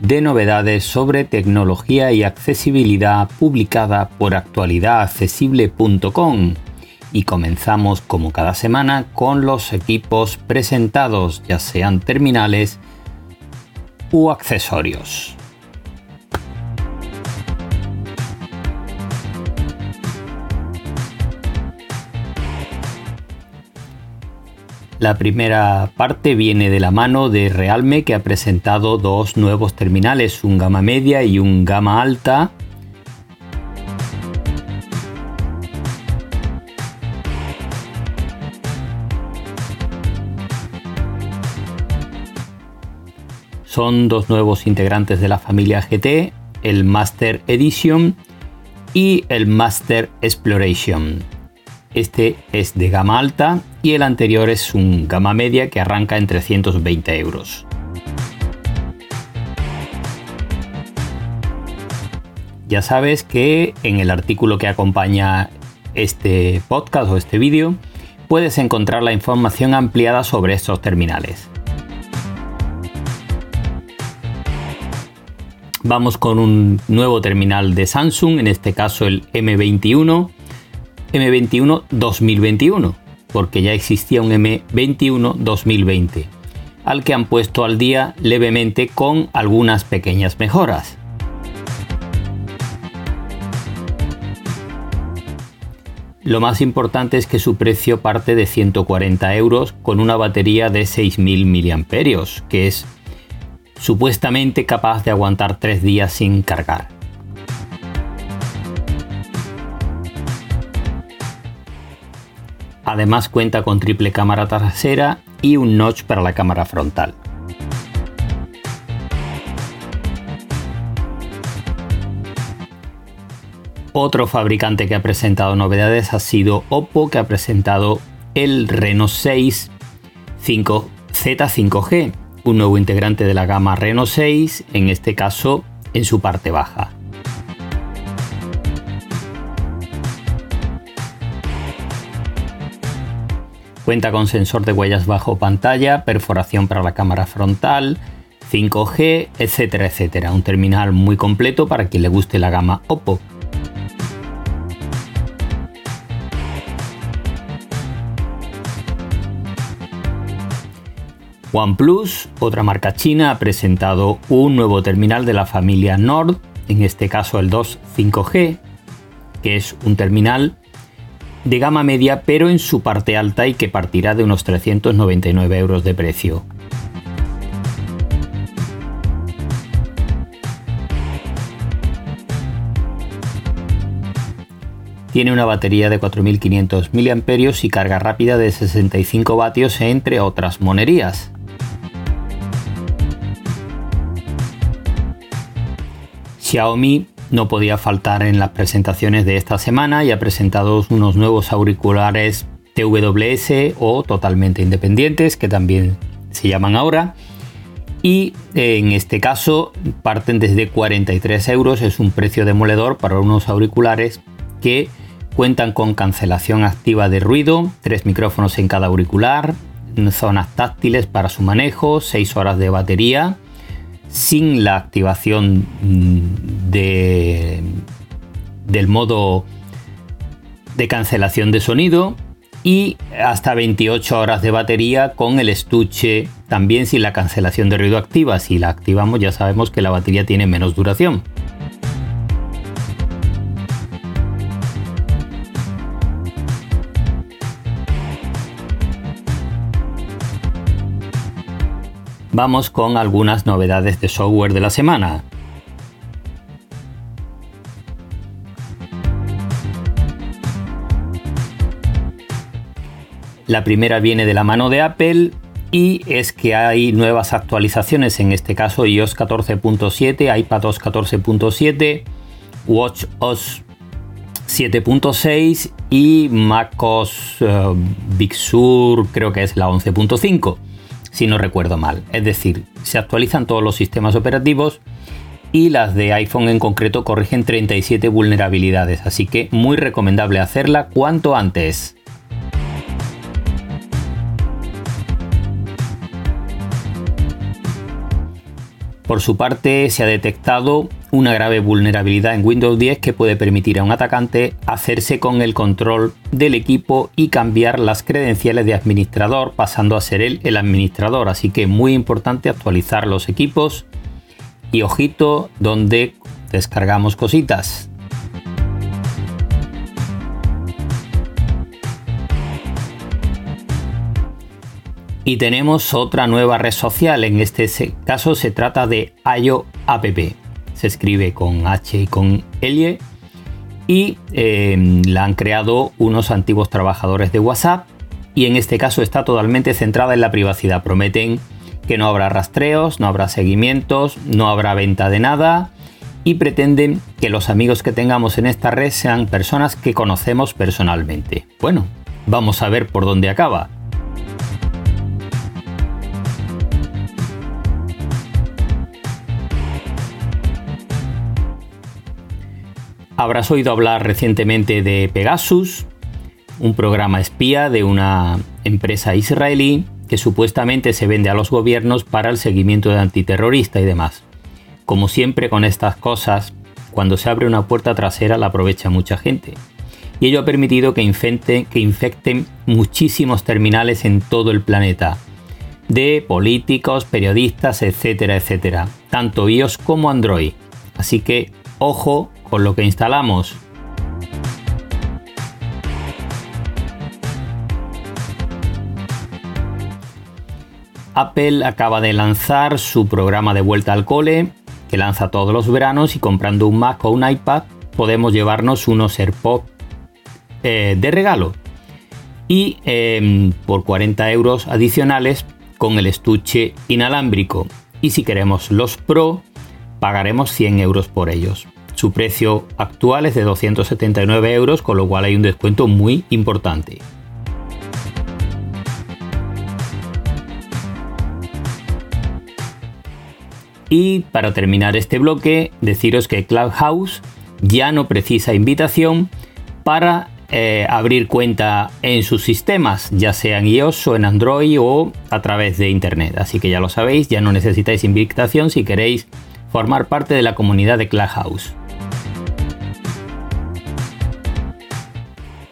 de novedades sobre tecnología y accesibilidad publicada por actualidadaccesible.com. Y comenzamos como cada semana con los equipos presentados, ya sean terminales u accesorios. La primera parte viene de la mano de Realme que ha presentado dos nuevos terminales, un gama media y un gama alta. Son dos nuevos integrantes de la familia GT, el Master Edition y el Master Exploration. Este es de gama alta y el anterior es un gama media que arranca en 320 euros. Ya sabes que en el artículo que acompaña este podcast o este vídeo puedes encontrar la información ampliada sobre estos terminales. Vamos con un nuevo terminal de Samsung, en este caso el M21 M21 2021, porque ya existía un M21 2020, al que han puesto al día levemente con algunas pequeñas mejoras. Lo más importante es que su precio parte de 140 euros con una batería de 6.000 mAh, que es supuestamente capaz de aguantar 3 días sin cargar. Además cuenta con triple cámara trasera y un notch para la cámara frontal. Otro fabricante que ha presentado novedades ha sido Oppo, que ha presentado el Reno 6 Z5G, un nuevo integrante de la gama Reno 6, en este caso en su parte baja. Cuenta con sensor de huellas bajo pantalla, perforación para la cámara frontal, 5G, etcétera, etcétera. Un terminal muy completo para quien le guste la gama Oppo. OnePlus, otra marca china, ha presentado un nuevo terminal de la familia Nord, en este caso el 2 5G, que es un terminal de gama media pero en su parte alta y que partirá de unos 399 euros de precio. Tiene una batería de 4500 mAh y carga rápida de 65 vatios entre otras monerías. Xiaomi no podía faltar en las presentaciones de esta semana y ha presentado unos nuevos auriculares TWS o totalmente independientes que también se llaman ahora. Y en este caso parten desde 43 euros. Es un precio demoledor para unos auriculares que cuentan con cancelación activa de ruido tres micrófonos en cada auricular zonas táctiles para su manejo 6 horas de batería sin la activación mm, de, del modo de cancelación de sonido y hasta 28 horas de batería con el estuche también sin la cancelación de ruido activa. Si la activamos ya sabemos que la batería tiene menos duración. Vamos con algunas novedades de software de la semana. La primera viene de la mano de Apple y es que hay nuevas actualizaciones, en este caso iOS 14.7, iPadOS 14.7, WatchOS 7.6 y MacOS uh, Big Sur creo que es la 11.5, si no recuerdo mal. Es decir, se actualizan todos los sistemas operativos y las de iPhone en concreto corrigen 37 vulnerabilidades, así que muy recomendable hacerla cuanto antes. Por su parte, se ha detectado una grave vulnerabilidad en Windows 10 que puede permitir a un atacante hacerse con el control del equipo y cambiar las credenciales de administrador, pasando a ser él el administrador. Así que muy importante actualizar los equipos y ojito donde descargamos cositas. Y tenemos otra nueva red social, en este caso se trata de IO App. Se escribe con H y con L y em, la han creado unos antiguos trabajadores de WhatsApp y en este caso está totalmente centrada en la privacidad. Prometen que no habrá rastreos, no habrá seguimientos, no habrá venta de nada y pretenden que los amigos que tengamos en esta red sean personas que conocemos personalmente. Bueno, vamos a ver por dónde acaba. Habrás oído hablar recientemente de Pegasus, un programa espía de una empresa israelí que supuestamente se vende a los gobiernos para el seguimiento de antiterrorista y demás. Como siempre con estas cosas, cuando se abre una puerta trasera la aprovecha mucha gente. Y ello ha permitido que, que infecten muchísimos terminales en todo el planeta, de políticos, periodistas, etcétera, etcétera, tanto iOS como Android. Así que ojo con lo que instalamos. Apple acaba de lanzar su programa de vuelta al cole, que lanza todos los veranos y comprando un Mac o un iPad podemos llevarnos unos AirPods eh, de regalo. Y em, por 40 euros adicionales con el estuche inalámbrico. Y si queremos los Pro, pagaremos 100 euros por ellos. Su precio actual es de 279 euros, con lo cual hay un descuento muy importante. Y para terminar este bloque, deciros que Clubhouse ya no precisa invitación para eh, abrir cuenta en sus sistemas, ya sea en iOS o en Android o a través de Internet. Así que ya lo sabéis, ya no necesitáis invitación si queréis formar parte de la comunidad de Clubhouse.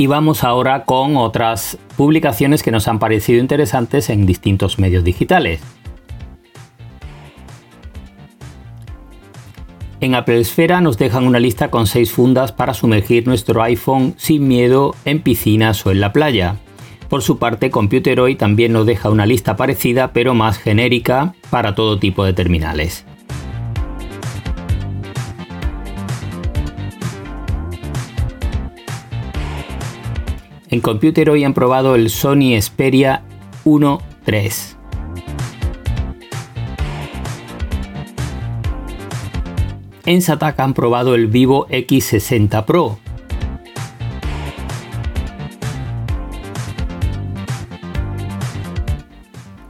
Y vamos ahora con otras publicaciones que nos han parecido interesantes en distintos medios digitales. En Apple Esfera nos dejan una lista con seis fundas para sumergir nuestro iPhone sin miedo en piscinas o en la playa. Por su parte, Computeroid también nos deja una lista parecida pero más genérica para todo tipo de terminales. En Computer hoy han probado el Sony Xperia 1 3. En Sataka han probado el Vivo X60 Pro.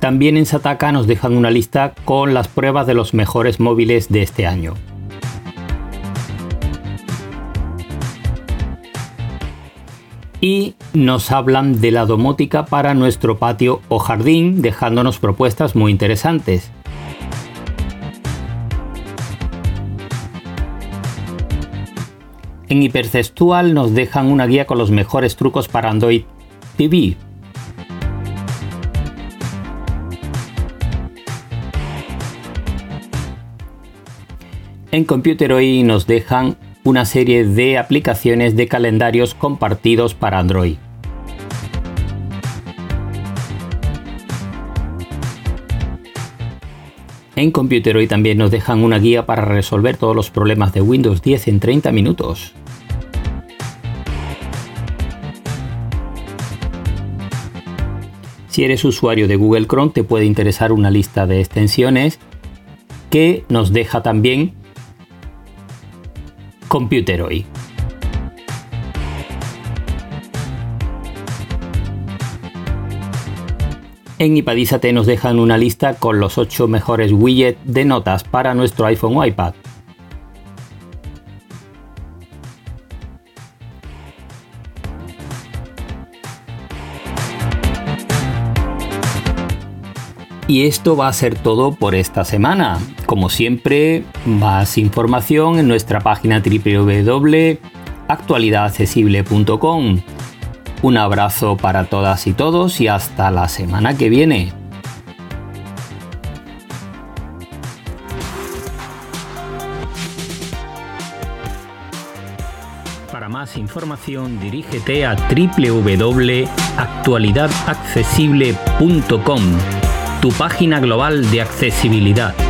También en Sataka nos dejan una lista con las pruebas de los mejores móviles de este año. Y nos hablan de la domótica para nuestro patio o jardín, dejándonos propuestas muy interesantes. En Hipercestual nos dejan una guía con los mejores trucos para Android TV. En Computer hoy nos dejan una serie de aplicaciones de calendarios compartidos para Android. En Computer hoy también nos dejan una guía para resolver todos los problemas de Windows 10 en 30 minutos. Si eres usuario de Google Chrome te puede interesar una lista de extensiones que nos deja también Computer hoy. En Ipadízate nos dejan una lista con los 8 mejores widgets de notas para nuestro iPhone o iPad. Y esto va a ser todo por esta semana. Como siempre, más información en nuestra página www.actualidadaccesible.com. Un abrazo para todas y todos y hasta la semana que viene. Para más información dirígete a www.actualidadaccesible.com, tu página global de accesibilidad.